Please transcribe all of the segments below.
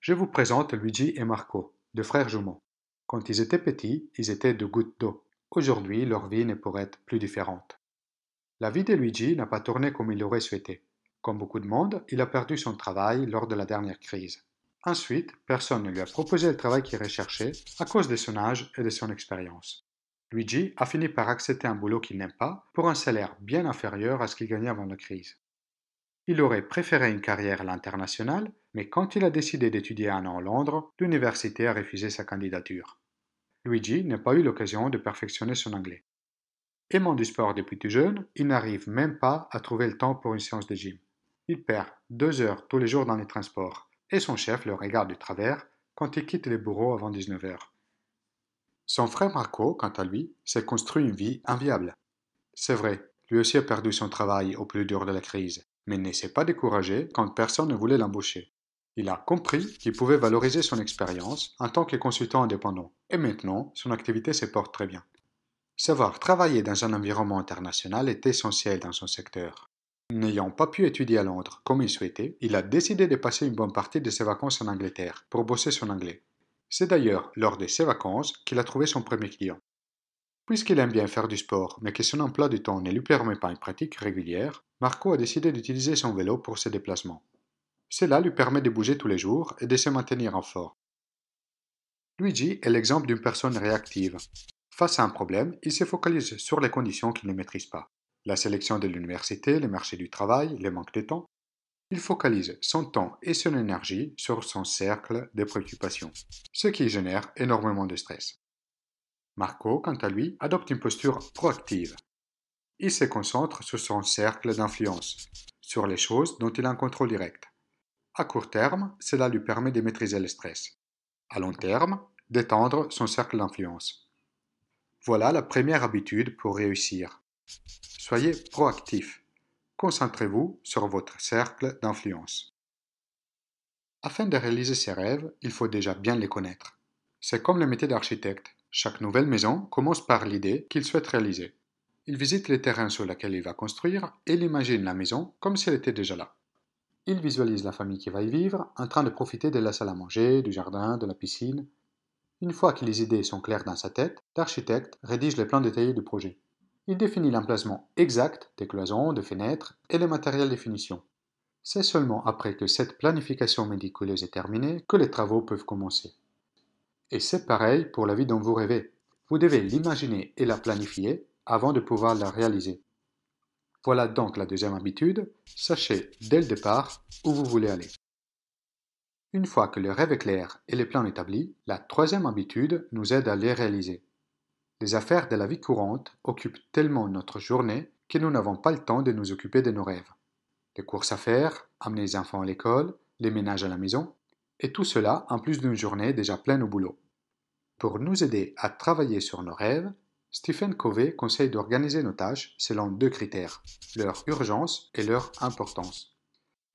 Je vous présente Luigi et Marco, deux frères jumeaux. Quand ils étaient petits, ils étaient deux gouttes d'eau. Aujourd'hui, leur vie ne pourrait être plus différente. La vie de Luigi n'a pas tourné comme il l'aurait souhaité. Comme beaucoup de monde, il a perdu son travail lors de la dernière crise. Ensuite, personne ne lui a proposé le travail qu'il recherchait à cause de son âge et de son expérience. Luigi a fini par accepter un boulot qu'il n'aime pas pour un salaire bien inférieur à ce qu'il gagnait avant la crise. Il aurait préféré une carrière à l'international, mais quand il a décidé d'étudier un an à Londres, l'université a refusé sa candidature. Luigi n'a pas eu l'occasion de perfectionner son anglais. Aimant du sport depuis tout jeune, il n'arrive même pas à trouver le temps pour une séance de gym. Il perd deux heures tous les jours dans les transports, et son chef le regarde de travers quand il quitte les bureaux avant 19 heures. Son frère Marco, quant à lui, s'est construit une vie inviable. C'est vrai, lui aussi a perdu son travail au plus dur de la crise, mais ne s'est pas découragé quand personne ne voulait l'embaucher. Il a compris qu'il pouvait valoriser son expérience en tant que consultant indépendant, et maintenant son activité se porte très bien. Savoir travailler dans un environnement international est essentiel dans son secteur. N'ayant pas pu étudier à Londres comme il souhaitait, il a décidé de passer une bonne partie de ses vacances en Angleterre pour bosser son anglais. C'est d'ailleurs lors de ces vacances qu'il a trouvé son premier client. Puisqu'il aime bien faire du sport, mais que son emploi du temps ne lui permet pas une pratique régulière, Marco a décidé d'utiliser son vélo pour ses déplacements. Cela lui permet de bouger tous les jours et de se maintenir en forme. Luigi est l'exemple d'une personne réactive. Face à un problème, il se focalise sur les conditions qu'il ne maîtrise pas. La sélection de l'université, le marché du travail, le manque de temps, il focalise son temps et son énergie sur son cercle de préoccupations, ce qui génère énormément de stress. Marco, quant à lui, adopte une posture proactive. Il se concentre sur son cercle d'influence, sur les choses dont il a un contrôle direct. À court terme, cela lui permet de maîtriser le stress. À long terme, d'étendre son cercle d'influence. Voilà la première habitude pour réussir. Soyez proactif. Concentrez-vous sur votre cercle d'influence. Afin de réaliser ses rêves, il faut déjà bien les connaître. C'est comme le métier d'architecte. Chaque nouvelle maison commence par l'idée qu'il souhaite réaliser. Il visite les terrains sur lesquels il va construire et il imagine la maison comme si elle était déjà là. Il visualise la famille qui va y vivre en train de profiter de la salle à manger, du jardin, de la piscine. Une fois que les idées sont claires dans sa tête, l'architecte rédige les plans détaillés du projet. Il définit l'emplacement exact des cloisons, des fenêtres et les matériels de finition. C'est seulement après que cette planification médiculeuse est terminée que les travaux peuvent commencer. Et c'est pareil pour la vie dont vous rêvez. Vous devez l'imaginer et la planifier avant de pouvoir la réaliser. Voilà donc la deuxième habitude, sachez dès le départ où vous voulez aller. Une fois que le rêve est clair et les plans établis, la troisième habitude nous aide à les réaliser. Les affaires de la vie courante occupent tellement notre journée que nous n'avons pas le temps de nous occuper de nos rêves. Les courses à faire, amener les enfants à l'école, les ménages à la maison, et tout cela en plus d'une journée déjà pleine au boulot. Pour nous aider à travailler sur nos rêves, Stephen Covey conseille d'organiser nos tâches selon deux critères, leur urgence et leur importance.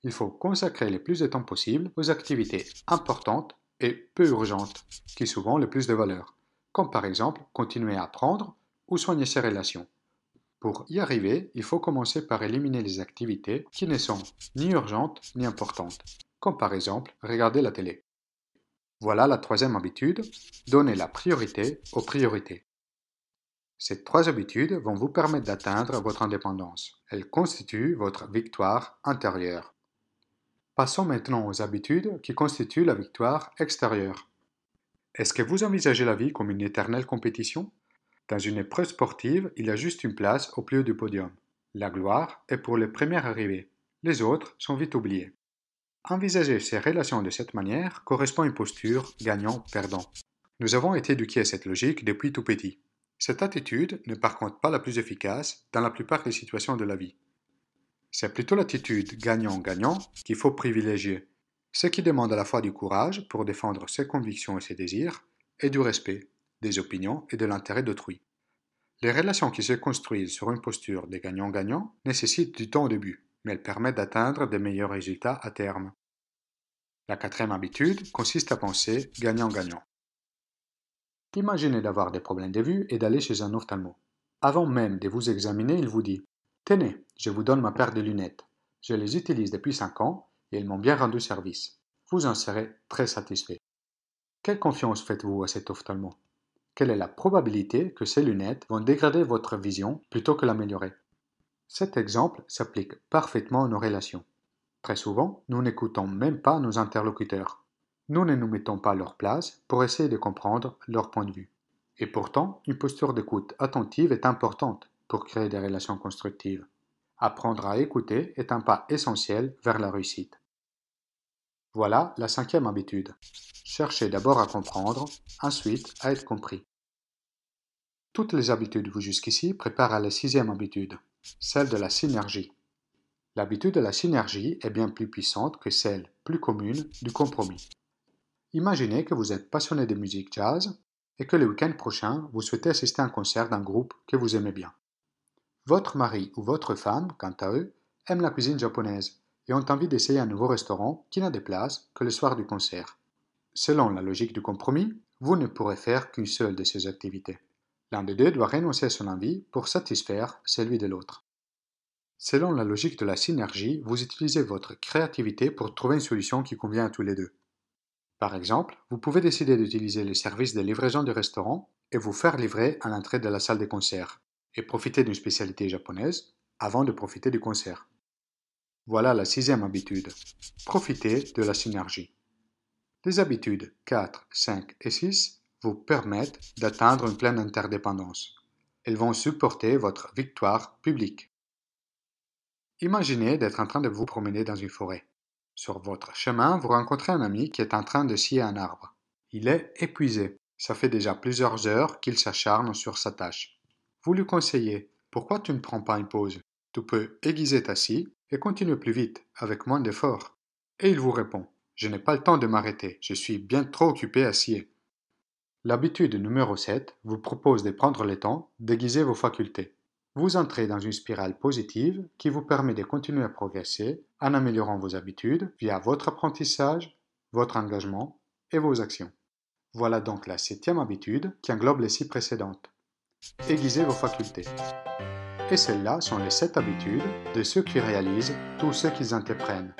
Il faut consacrer le plus de temps possible aux activités importantes et peu urgentes, qui souvent le plus de valeur comme par exemple continuer à apprendre ou soigner ses relations. Pour y arriver, il faut commencer par éliminer les activités qui ne sont ni urgentes ni importantes, comme par exemple regarder la télé. Voilà la troisième habitude, donner la priorité aux priorités. Ces trois habitudes vont vous permettre d'atteindre votre indépendance. Elles constituent votre victoire intérieure. Passons maintenant aux habitudes qui constituent la victoire extérieure. Est-ce que vous envisagez la vie comme une éternelle compétition? Dans une épreuve sportive, il y a juste une place au plus haut du podium. La gloire est pour les premiers arrivés. Les autres sont vite oubliés. Envisager ces relations de cette manière correspond à une posture gagnant-perdant. Nous avons été éduqués à cette logique depuis tout petit. Cette attitude n'est par contre pas la plus efficace dans la plupart des situations de la vie. C'est plutôt l'attitude gagnant-gagnant qu'il faut privilégier ce qui demande à la fois du courage pour défendre ses convictions et ses désirs, et du respect des opinions et de l'intérêt d'autrui. Les relations qui se construisent sur une posture des gagnants-gagnants nécessitent du temps au début, mais elles permettent d'atteindre de meilleurs résultats à terme. La quatrième habitude consiste à penser gagnant-gagnant. Imaginez d'avoir des problèmes de vue et d'aller chez un ophtalmo. Avant même de vous examiner, il vous dit Tenez, je vous donne ma paire de lunettes. Je les utilise depuis 5 ans et ils m'ont bien rendu service. vous en serez très satisfait. Quelle confiance faites-vous à cet ophtalmo? Quelle est la probabilité que ces lunettes vont dégrader votre vision plutôt que l'améliorer? Cet exemple s'applique parfaitement à nos relations. Très souvent, nous n'écoutons même pas nos interlocuteurs. Nous ne nous mettons pas à leur place pour essayer de comprendre leur point de vue. Et pourtant, une posture d'écoute attentive est importante pour créer des relations constructives. Apprendre à écouter est un pas essentiel vers la réussite. Voilà la cinquième habitude. Cherchez d'abord à comprendre, ensuite à être compris. Toutes les habitudes vues jusqu'ici préparent à la sixième habitude, celle de la synergie. L'habitude de la synergie est bien plus puissante que celle, plus commune, du compromis. Imaginez que vous êtes passionné de musique jazz et que le week-end prochain, vous souhaitez assister à un concert d'un groupe que vous aimez bien. Votre mari ou votre femme, quant à eux, aiment la cuisine japonaise et ont envie d'essayer un nouveau restaurant qui n'a de place que le soir du concert. Selon la logique du compromis, vous ne pourrez faire qu'une seule de ces activités. L'un des deux doit renoncer à son envie pour satisfaire celui de l'autre. Selon la logique de la synergie, vous utilisez votre créativité pour trouver une solution qui convient à tous les deux. Par exemple, vous pouvez décider d'utiliser les services de livraison du restaurant et vous faire livrer à l'entrée de la salle de concert, et profiter d'une spécialité japonaise avant de profiter du concert. Voilà la sixième habitude. Profitez de la synergie. Les habitudes 4, 5 et 6 vous permettent d'atteindre une pleine interdépendance. Elles vont supporter votre victoire publique. Imaginez d'être en train de vous promener dans une forêt. Sur votre chemin, vous rencontrez un ami qui est en train de scier un arbre. Il est épuisé. Ça fait déjà plusieurs heures qu'il s'acharne sur sa tâche. Vous lui conseillez Pourquoi tu ne prends pas une pause? Tu peux aiguiser ta scie et continuer plus vite, avec moins d'efforts. Et il vous répond Je n'ai pas le temps de m'arrêter, je suis bien trop occupé à scier. L'habitude numéro 7 vous propose de prendre le temps d'aiguiser vos facultés. Vous entrez dans une spirale positive qui vous permet de continuer à progresser en améliorant vos habitudes via votre apprentissage, votre engagement et vos actions. Voilà donc la septième habitude qui englobe les six précédentes. Aiguisez vos facultés. Et celles-là sont les sept habitudes de ceux qui réalisent tout ce qu'ils entreprennent.